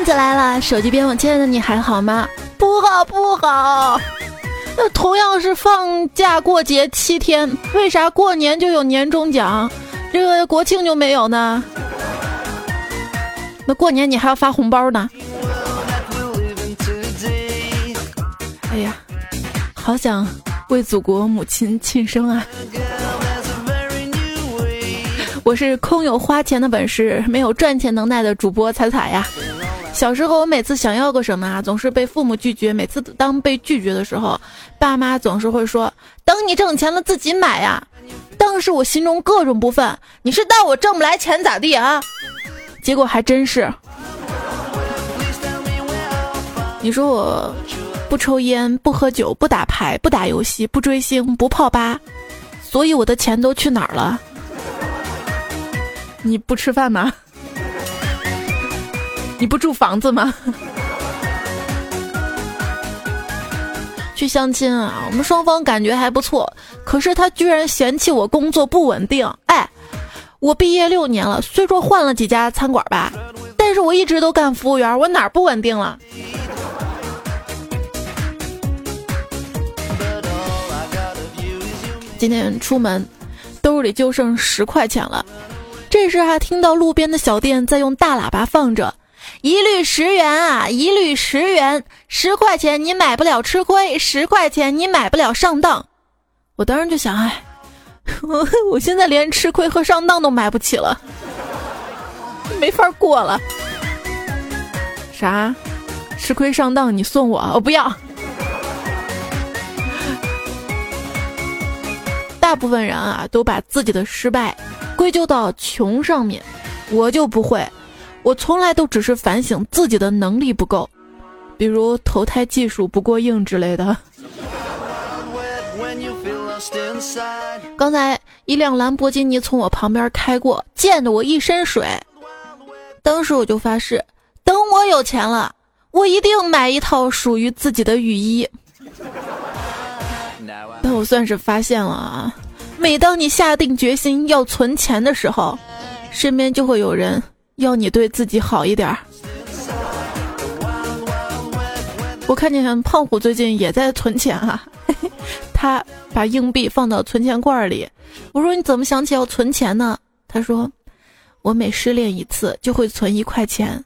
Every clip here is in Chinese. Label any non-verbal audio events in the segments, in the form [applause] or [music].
段子来了，手机边我亲爱的你还好吗？不好不好。那同样是放假过节七天，为啥过年就有年终奖，这个国庆就没有呢？那过年你还要发红包呢？哎呀，好想为祖国母亲庆生啊！我是空有花钱的本事，没有赚钱能耐的主播彩彩呀。小时候，我每次想要个什么啊，总是被父母拒绝。每次当被拒绝的时候，爸妈总是会说：“等你挣钱了自己买呀。”当时我心中各种不忿，你是当我挣不来钱咋地啊？结果还真是。你说我不抽烟、不喝酒、不打牌、不打游戏、不追星、不泡吧，所以我的钱都去哪儿了？你不吃饭吗？你不住房子吗？[laughs] 去相亲啊，我们双方感觉还不错，可是他居然嫌弃我工作不稳定。哎，我毕业六年了，虽说换了几家餐馆吧，但是我一直都干服务员，我哪儿不稳定了？[laughs] 今天出门，兜里就剩十块钱了。这时还听到路边的小店在用大喇叭放着。一律十元啊！一律十元，十块钱你买不了吃亏，十块钱你买不了上当。我当时就想，哎，我 [laughs] 我现在连吃亏和上当都买不起了，没法过了。啥？吃亏上当你送我？我不要。大部分人啊，都把自己的失败归咎到穷上面，我就不会。我从来都只是反省自己的能力不够，比如投胎技术不过硬之类的。刚才一辆兰博基尼从我旁边开过，溅得我一身水。当时我就发誓，等我有钱了，我一定买一套属于自己的雨衣。但我算是发现了啊，每当你下定决心要存钱的时候，身边就会有人。要你对自己好一点儿。我看见胖虎最近也在存钱啊，[laughs] 他把硬币放到存钱罐里。我说你怎么想起要存钱呢？他说我每失恋一次就会存一块钱。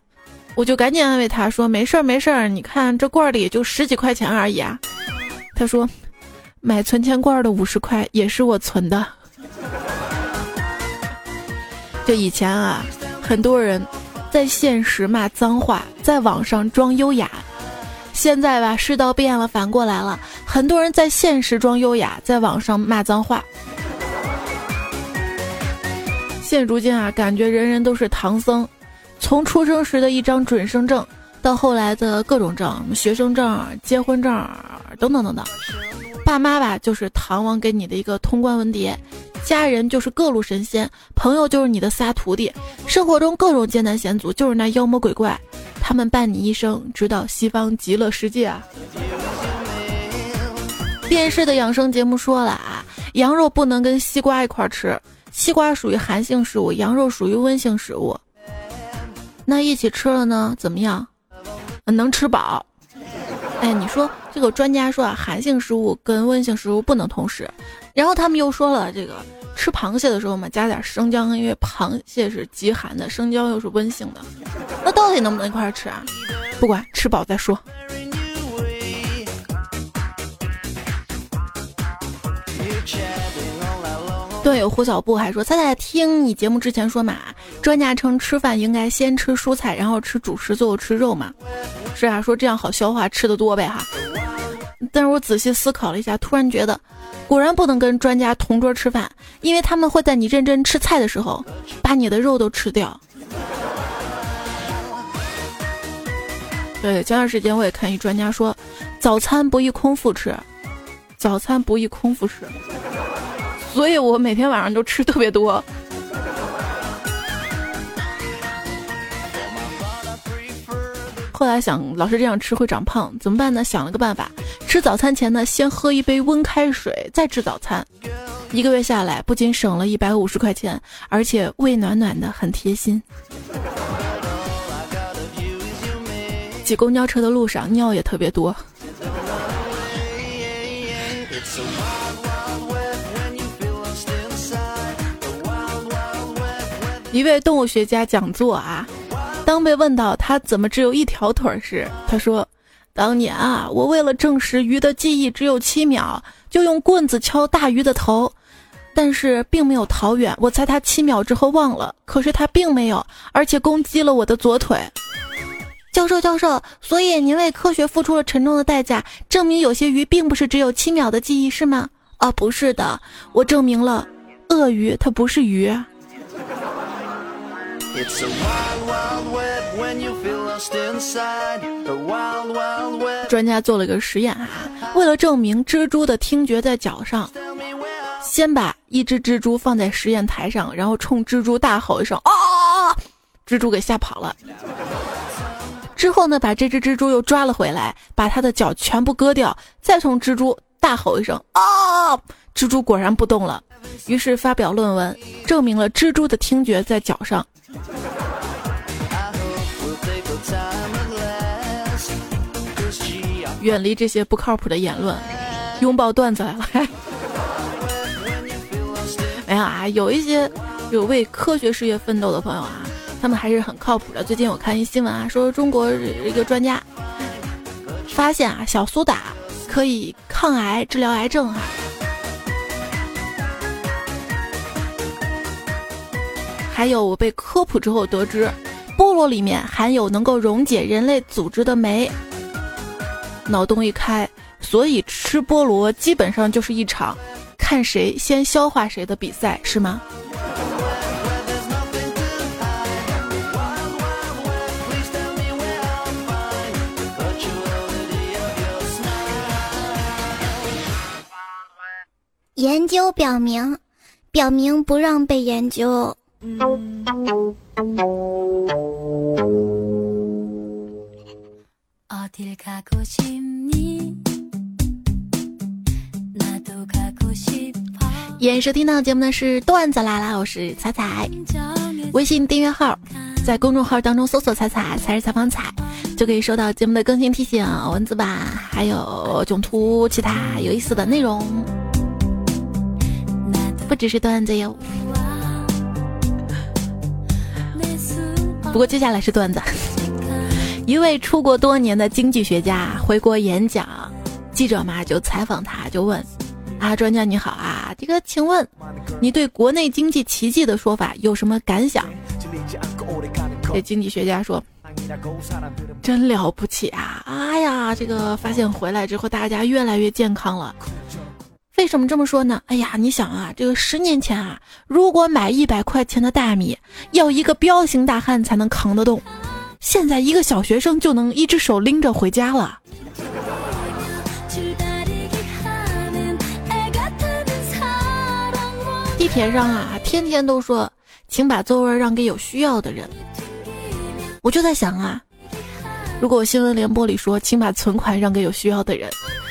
我就赶紧安慰他说没事儿没事儿，你看这罐里也就十几块钱而已啊。他说买存钱罐的五十块也是我存的。就以前啊。很多人在现实骂脏话，在网上装优雅。现在吧，世道变了，反过来了。很多人在现实装优雅，在网上骂脏话。现如今啊，感觉人人都是唐僧，从出生时的一张准生证，到后来的各种证，学生证、结婚证等等等等。爸妈吧，就是唐王给你的一个通关文牒。家人就是各路神仙，朋友就是你的仨徒弟，生活中各种艰难险阻就是那妖魔鬼怪，他们伴你一生，直到西方极乐世界啊！电视的养生节目说了啊，羊肉不能跟西瓜一块吃，西瓜属于寒性食物，羊肉属于温性食物。那一起吃了呢，怎么样？能吃饱？哎，你说这个专家说啊，寒性食物跟温性食物不能同时。然后他们又说了，这个吃螃蟹的时候嘛，加点生姜，因为螃蟹是极寒的，生姜又是温性的。那到底能不能一块吃啊？不管，吃饱再说。段友胡小布还说：“猜猜听你节目之前说嘛，专家称吃饭应该先吃蔬菜，然后吃主食，最后吃肉嘛？是啊，说这样好消化，吃的多呗哈。但是我仔细思考了一下，突然觉得。”果然不能跟专家同桌吃饭，因为他们会在你认真吃菜的时候，把你的肉都吃掉。对，前段时间我也看一专家说，早餐不宜空腹吃，早餐不宜空腹吃，所以我每天晚上都吃特别多。后来想，老是这样吃会长胖，怎么办呢？想了个办法，吃早餐前呢，先喝一杯温开水，再吃早餐。一个月下来，不仅省了一百五十块钱，而且胃暖暖的，很贴心。挤公交车的路上尿也特别多。It's a 一位动物学家讲座啊，当被问到他怎么只有一条腿时，他说：“当年啊，我为了证实鱼的记忆只有七秒，就用棍子敲大鱼的头，但是并没有逃远。我猜他七秒之后忘了，可是他并没有，而且攻击了我的左腿。”教授，教授，所以您为科学付出了沉重的代价，证明有些鱼并不是只有七秒的记忆，是吗？啊，不是的，我证明了，鳄鱼它不是鱼。专家做了个实验啊，为了证明蜘蛛的听觉在脚上，先把一只蜘蛛放在实验台上，然后冲蜘蛛大吼一声“啊”，蜘蛛给吓跑了。之后呢，把这只蜘蛛又抓了回来，把它的脚全部割掉，再冲蜘蛛大吼一声“啊”，蜘蛛果然不动了。于是发表论文，证明了蜘蛛的听觉在脚上。远离这些不靠谱的言论，拥抱段子来了。没有啊，有一些有为科学事业奋斗的朋友啊，他们还是很靠谱的。最近我看一新闻啊，说中国一个专家发现啊，小苏打可以抗癌、治疗癌症哈。还有我被科普之后得知，菠萝里面含有能够溶解人类组织的酶。脑洞一开，所以吃菠萝基本上就是一场看谁先消化谁的比赛，是吗？研究表明，表明不让被研究。演收听到节目的是段子来啦，我是彩彩。微信订阅号在公众号当中搜索“彩彩”才是采访彩，就可以收到节目的更新提醒、文字版，还有囧图、其他有意思的内容，不只是段子哟。不过接下来是段子。一位出国多年的经济学家回国演讲，记者嘛就采访他，就问：“啊，专家你好啊，这个请问你对国内经济奇迹的说法有什么感想？”这经济学家说：“真了不起啊！哎呀，这个发现回来之后，大家越来越健康了。为什么这么说呢？哎呀，你想啊，这个十年前啊，如果买一百块钱的大米，要一个彪形大汉才能扛得动，现在一个小学生就能一只手拎着回家了。地铁上啊，天天都说，请把座位让给有需要的人。我就在想啊，如果新闻联播里说，请把存款让给有需要的人。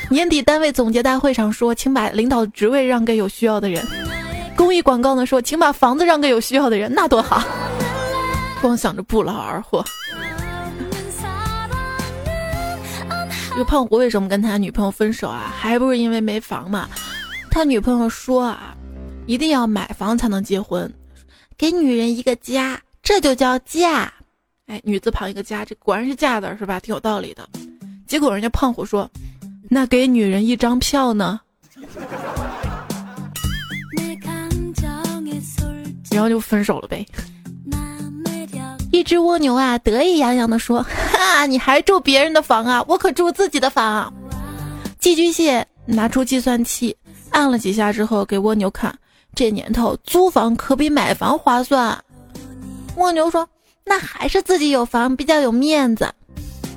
年底单位总结大会上说，请把领导职位让给有需要的人。公益广告呢说，请把房子让给有需要的人，那多好！光想着不劳而获。这个胖虎为什么跟他女朋友分手啊？还不是因为没房嘛？他女朋友说啊，一定要买房才能结婚，给女人一个家，这就叫嫁。哎，女字旁一个家，这果然是嫁字是吧？挺有道理的。结果人家胖虎说。那给女人一张票呢？[laughs] 然后就分手了呗。一只蜗牛啊，得意洋洋地说：“哈，你还住别人的房啊？我可住自己的房。”寄居蟹拿出计算器，按了几下之后给蜗牛看：“这年头租房可比买房划算。”蜗牛说：“那还是自己有房比较有面子。”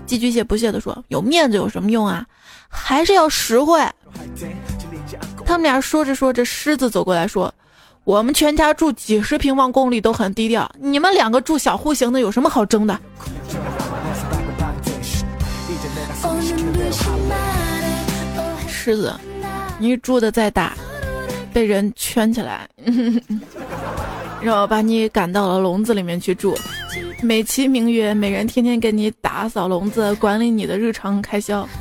寄居蟹不屑地说：“有面子有什么用啊？”还是要实惠。他们俩说着说着，狮子走过来说：“我们全家住几十平方公里都很低调，你们两个住小户型的有什么好争的？”狮子，你住的再大，被人圈起来，[laughs] 然后把你赶到了笼子里面去住，美其名曰每人天天给你打扫笼子，管理你的日常开销。[laughs]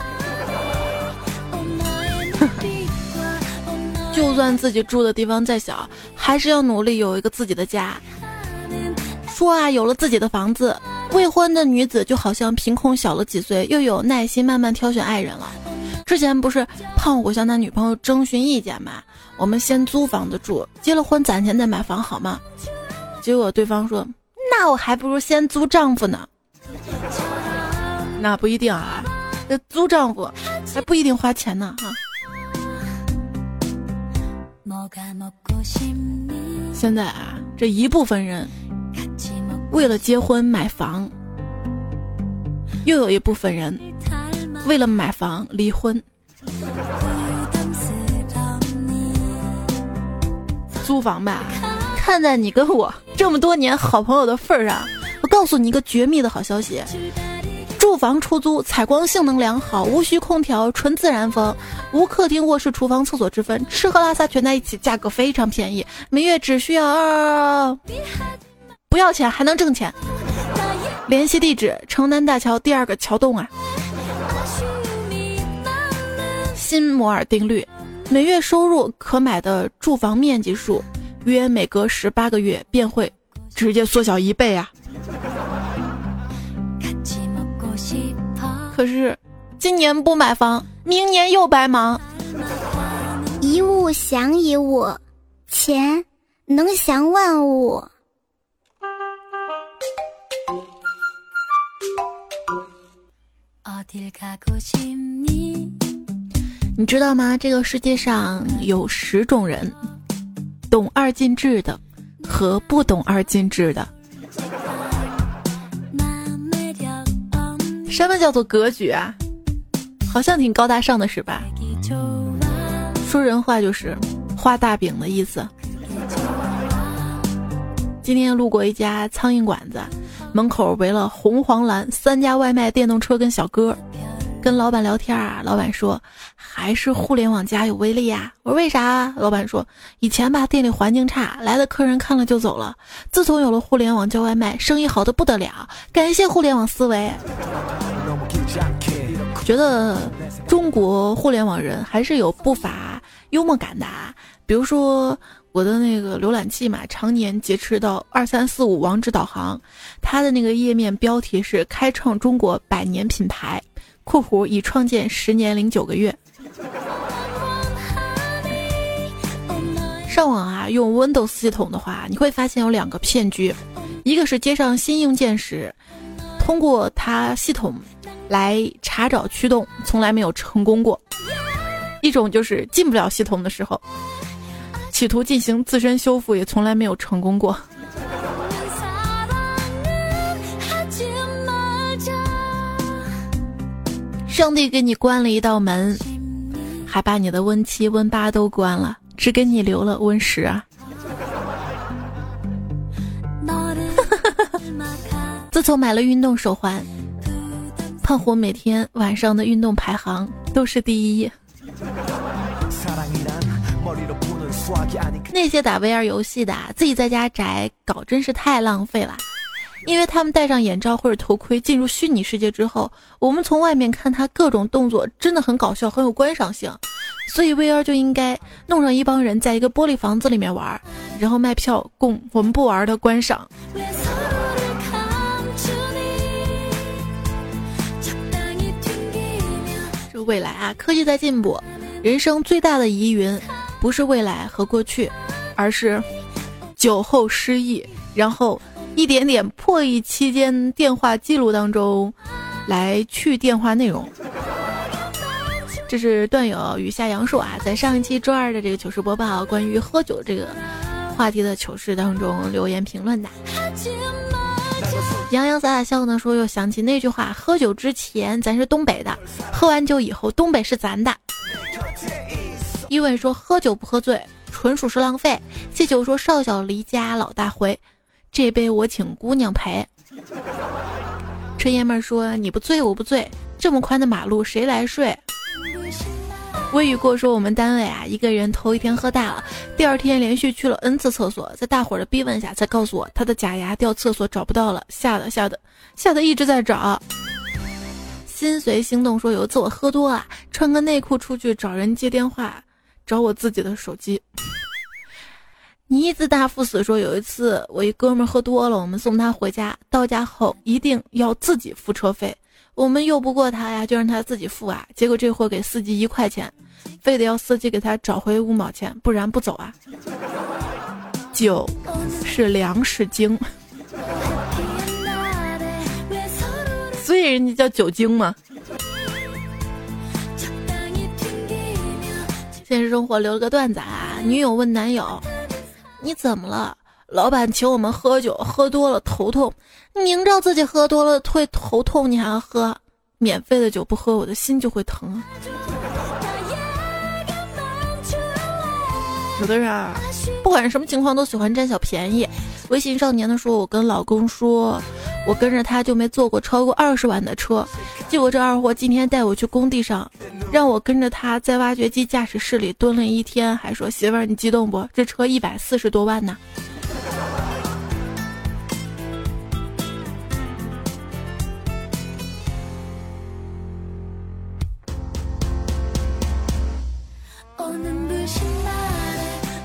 就算自己住的地方再小，还是要努力有一个自己的家。说啊，有了自己的房子，未婚的女子就好像凭空小了几岁，又有耐心慢慢挑选爱人了。之前不是胖虎向他女朋友征询意见吗？我们先租房子住，结了婚攒钱再买房好吗？结果对方说：“那我还不如先租丈夫呢。”那不一定啊，这租丈夫还不一定花钱呢哈。现在啊，这一部分人为了结婚买房，又有一部分人为了买房离婚。租房吧，看在你跟我这么多年好朋友的份儿上，我告诉你一个绝密的好消息。住房出租，采光性能良好，无需空调，纯自然风，无客厅、卧室、厨房、厕所之分，吃喝拉撒全在一起，价格非常便宜，每月只需要不要钱还能挣钱。联系地址：城南大桥第二个桥洞啊。新摩尔定律：每月收入可买的住房面积数，约每隔十八个月便会直接缩小一倍啊。可是，今年不买房，明年又白忙。一物降一物，钱能降万物。你知道吗？这个世界上有十种人，懂二进制的和不懂二进制的。什么叫做格局啊？好像挺高大上的是吧？说人话就是画大饼的意思。今天路过一家苍蝇馆子，门口围了红黄蓝三家外卖电动车跟小哥，跟老板聊天啊。老板说还是互联网加有威力呀。我说为啥？老板说以前吧店里环境差，来的客人看了就走了。自从有了互联网叫外卖，生意好的不得了。感谢互联网思维。觉得中国互联网人还是有不乏幽默感的啊，比如说我的那个浏览器嘛，常年劫持到二三四五网址导航，它的那个页面标题是“开创中国百年品牌”（括弧已创建十年零九个月）。上网啊，用 Windows 系统的话，你会发现有两个骗局，一个是接上新硬件时，通过它系统。来查找驱动，从来没有成功过。一种就是进不了系统的时候，企图进行自身修复，也从来没有成功过。上帝给你关了一道门，还把你的 Win 七、Win 八都关了，只给你留了 Win 十啊！[laughs] 自从买了运动手环。胖虎每天晚上的运动排行都是第一。那些打 VR 游戏的，自己在家宅搞真是太浪费了。因为他们戴上眼罩或者头盔进入虚拟世界之后，我们从外面看他各种动作真的很搞笑，很有观赏性。所以 VR 就应该弄上一帮人在一个玻璃房子里面玩，然后卖票供我们不玩的观赏。未来啊，科技在进步，人生最大的疑云，不是未来和过去，而是酒后失忆，然后一点点破译期间电话记录当中来去电话内容。这是段友雨下杨树啊，在上一期周二的这个糗事播报关于喝酒这个话题的糗事当中留言评论的。洋洋洒洒笑呢，说又想起那句话：喝酒之前咱是东北的，喝完酒以后东北是咱的。因为说喝酒不喝醉，纯属是浪费。谢酒说少小离家老大回，这杯我请姑娘陪。春爷们说你不醉我不醉，这么宽的马路谁来睡？微雨过说我们单位啊，一个人头一天喝大了，第二天连续去了 n 次厕所，在大伙儿的逼问下，才告诉我他的假牙掉厕所找不到了，吓得吓得吓得一直在找。心随心动说有一次我喝多了，穿个内裤出去找人接电话，找我自己的手机。你字大赴死说有一次我一哥们喝多了，我们送他回家，到家后一定要自己付车费。我们拗不过他呀，就让他自己付啊。结果这货给司机一块钱，非得要司机给他找回五毛钱，不然不走啊。酒是粮食精，所以人家叫酒精嘛。现实生活留了个段子啊，女友问男友。你怎么了？老板请我们喝酒，喝多了头痛。明知道自己喝多了会头痛，你还要喝？免费的酒不喝，我的心就会疼。有的人啊，不管什么情况都喜欢占小便宜。微信少年的说，我跟老公说，我跟着他就没坐过超过二十万的车。结果这二货今天带我去工地上，让我跟着他在挖掘机驾驶室里蹲了一天，还说媳妇儿你激动不？这车一百四十多万呢。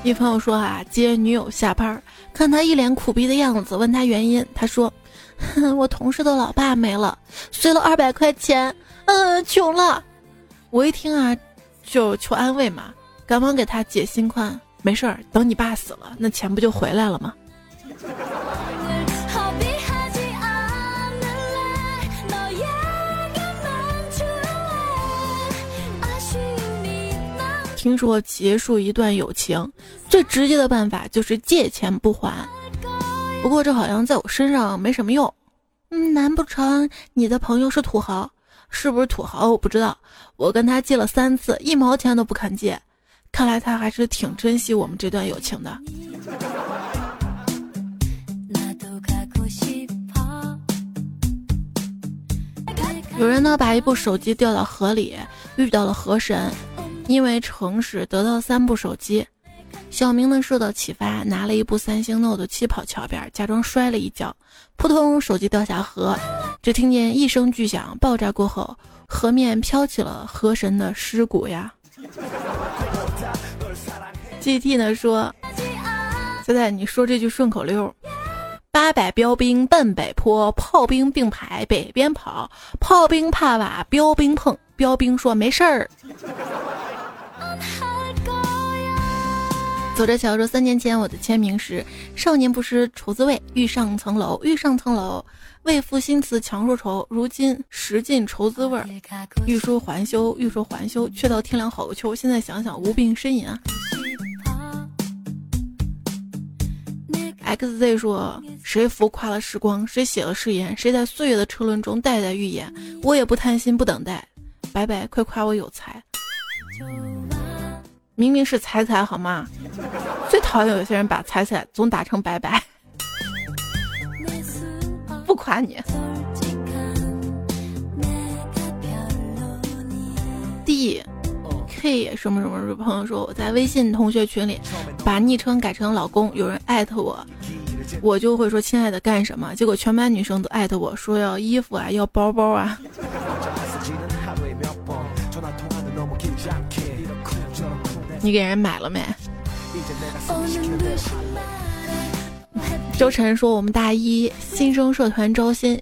一朋友说啊，接女友下班，看他一脸苦逼的样子，问他原因，他说。[laughs] 我同事的老爸没了，随了二百块钱，嗯，穷了。我一听啊，就求安慰嘛，赶忙给他解心宽，没事儿，等你爸死了，那钱不就回来了吗？听说结束一段友情，最直接的办法就是借钱不还。不过这好像在我身上没什么用，嗯，难不成你的朋友是土豪？是不是土豪我不知道。我跟他借了三次，一毛钱都不肯借，看来他还是挺珍惜我们这段友情的。有人呢把一部手机掉到河里，遇到了河神，因为诚实得到三部手机。小明呢受到启发，拿了一部三星 Note 七跑桥边，假装摔了一跤，扑通，手机掉下河。只听见一声巨响，爆炸过后，河面飘起了河神的尸骨呀。GT 呢说：“现在你说这句顺口溜：八百标兵奔北坡，炮兵并排北边跑，炮兵怕瓦，标兵碰，标兵说没事儿。”走着瞧说，三年前我的签名是“少年不识愁滋味，欲上层楼，欲上层楼，为赋新词强说愁。如今识尽愁滋味，欲说还休，欲说还休，却道天凉好个秋。现在想想，无病呻吟啊。XZ 说，谁浮夸了时光，谁写了誓言，谁在岁月的车轮中代代预言。我也不贪心，不等待，白白快夸我有才。明明是彩彩好吗？最讨厌有些人把彩彩总打成白白。不夸你。D K 什么什么什么朋友说我在微信同学群里把昵称改成老公，有人艾特我，我就会说亲爱的干什么？结果全班女生都艾特我说要衣服啊，要包包啊。[laughs] 你给人买了没？周晨说：“我们大一新生社团招新，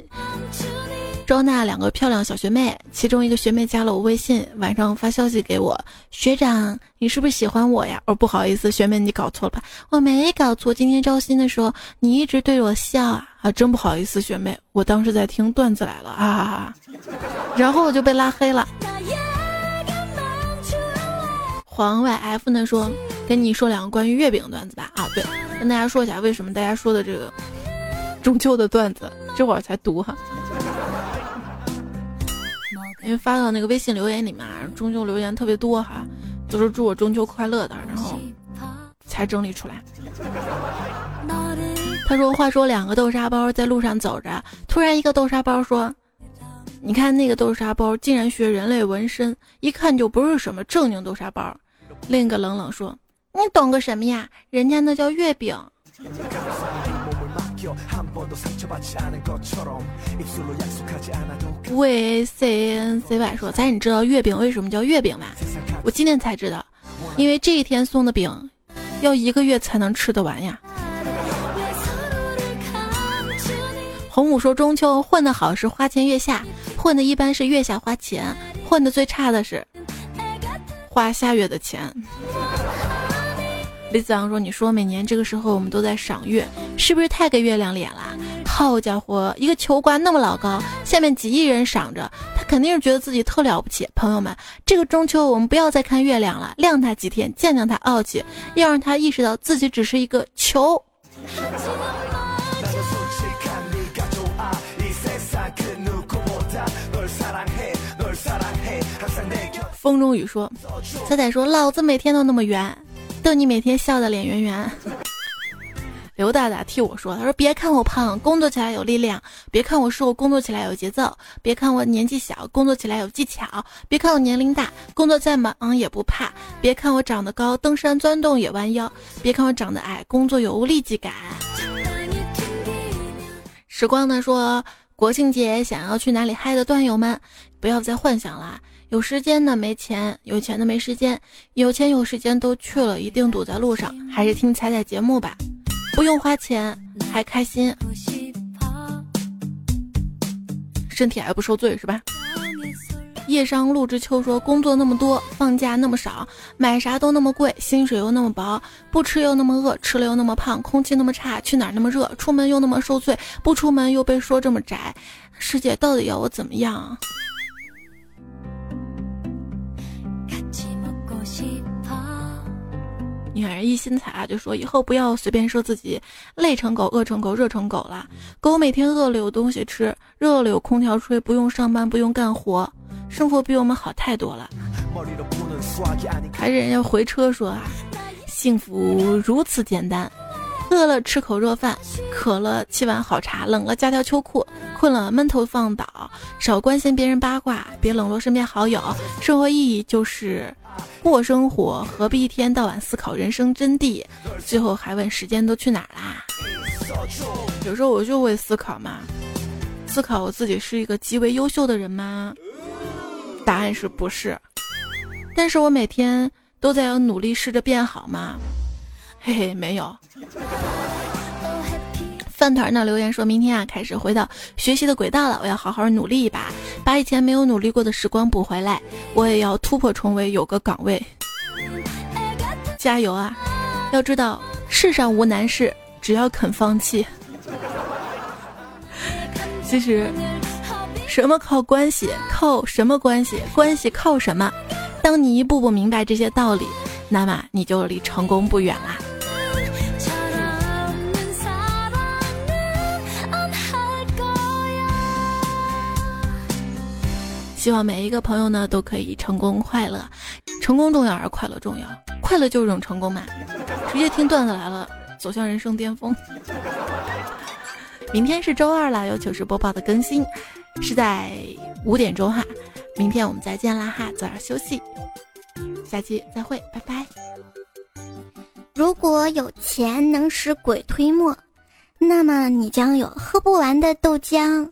招纳两个漂亮小学妹，其中一个学妹加了我微信，晚上发消息给我，学长，你是不是喜欢我呀？哦，不好意思，学妹你搞错了吧？我没搞错，今天招新的时候你一直对着我笑啊，啊，真不好意思，学妹，我当时在听段子来了啊哈哈，然后我就被拉黑了。”黄 YF 呢说，跟你说两个关于月饼的段子吧。啊，对，跟大家说一下为什么大家说的这个中秋的段子，这会儿才读哈。因为发到那个微信留言里面，中秋留言特别多哈，都是祝我中秋快乐的，然后才整理出来。[laughs] 他说：“话说两个豆沙包在路上走着，突然一个豆沙包说：‘你看那个豆沙包竟然学人类纹身，一看就不是什么正经豆沙包。另一个冷冷说：“你懂个什么呀？人家那叫月饼。”喂 C N C Y 说：“咱你知道月饼为什么叫月饼吗？我今天才知道，因为这一天送的饼，要一个月才能吃得完呀。”红武说：“中秋混得好是花前月下，混的一般是月下花钱，混的最差的是花下月的钱。”李子昂说：“你说每年这个时候我们都在赏月，是不是太给月亮脸了？好家伙，一个球挂那么老高，下面几亿人赏着，他肯定是觉得自己特了不起。朋友们，这个中秋我们不要再看月亮了，晾他几天，见见他傲气，要让他意识到自己只是一个球。”风中雨说：“仔仔说，老子每天都那么圆。”逗你每天笑的脸圆圆。刘大大替我说：“他说别看我胖，工作起来有力量；别看我瘦，工作起来有节奏；别看我年纪小，工作起来有技巧；别看我年龄大，工作再忙也不怕；别看我长得高，登山钻洞也弯腰；别看我长得矮，工作有无立即感。”时光呢说：“国庆节想要去哪里嗨的段友们，不要再幻想了。”有时间的没钱，有钱的没时间，有钱有时间都去了，一定堵在路上。还是听彩彩节目吧，不用花钱还开心，身体还不受罪是吧？夜商陆之秋说：工作那么多，放假那么少，买啥都那么贵，薪水又那么薄，不吃又那么饿，吃了又那么胖，空气那么差，去哪儿那么热，出门又那么受罪，不出门又被说这么窄，师姐到底要我怎么样？你看人一心彩啊，就说以后不要随便说自己累成狗、饿成狗、热成狗了。狗每天饿了有东西吃，热了有空调吹，不用上班，不用干活，生活比我们好太多了。[laughs] 还是人家回车说啊，幸福如此简单。饿了吃口热饭，渴了沏碗好茶，冷了加条秋裤，困了闷头放倒，少关心别人八卦，别冷落身边好友。生活意义就是过生活，何必一天到晚思考人生真谛？最后还问时间都去哪儿啦？有时候我就会思考嘛，思考我自己是一个极为优秀的人吗？答案是不是？但是我每天都在要努力试着变好吗？嘿嘿，没有。饭团呢留言说：“明天啊，开始回到学习的轨道了，我要好好努力一把，把以前没有努力过的时光补回来。我也要突破重围，有个岗位。加油啊！要知道，世上无难事，只要肯放弃。其实，什么靠关系？靠什么关系？关系靠什么？当你一步步明白这些道理，那么你就离成功不远啦。”希望每一个朋友呢都可以成功快乐，成功重要还是快乐重要？快乐就是一种成功嘛！直接听段子来了，走向人生巅峰。明天是周二了，有糗事播报的更新，是在五点钟哈。明天我们再见啦哈，早点休息，下期再会，拜拜。如果有钱能使鬼推磨，那么你将有喝不完的豆浆。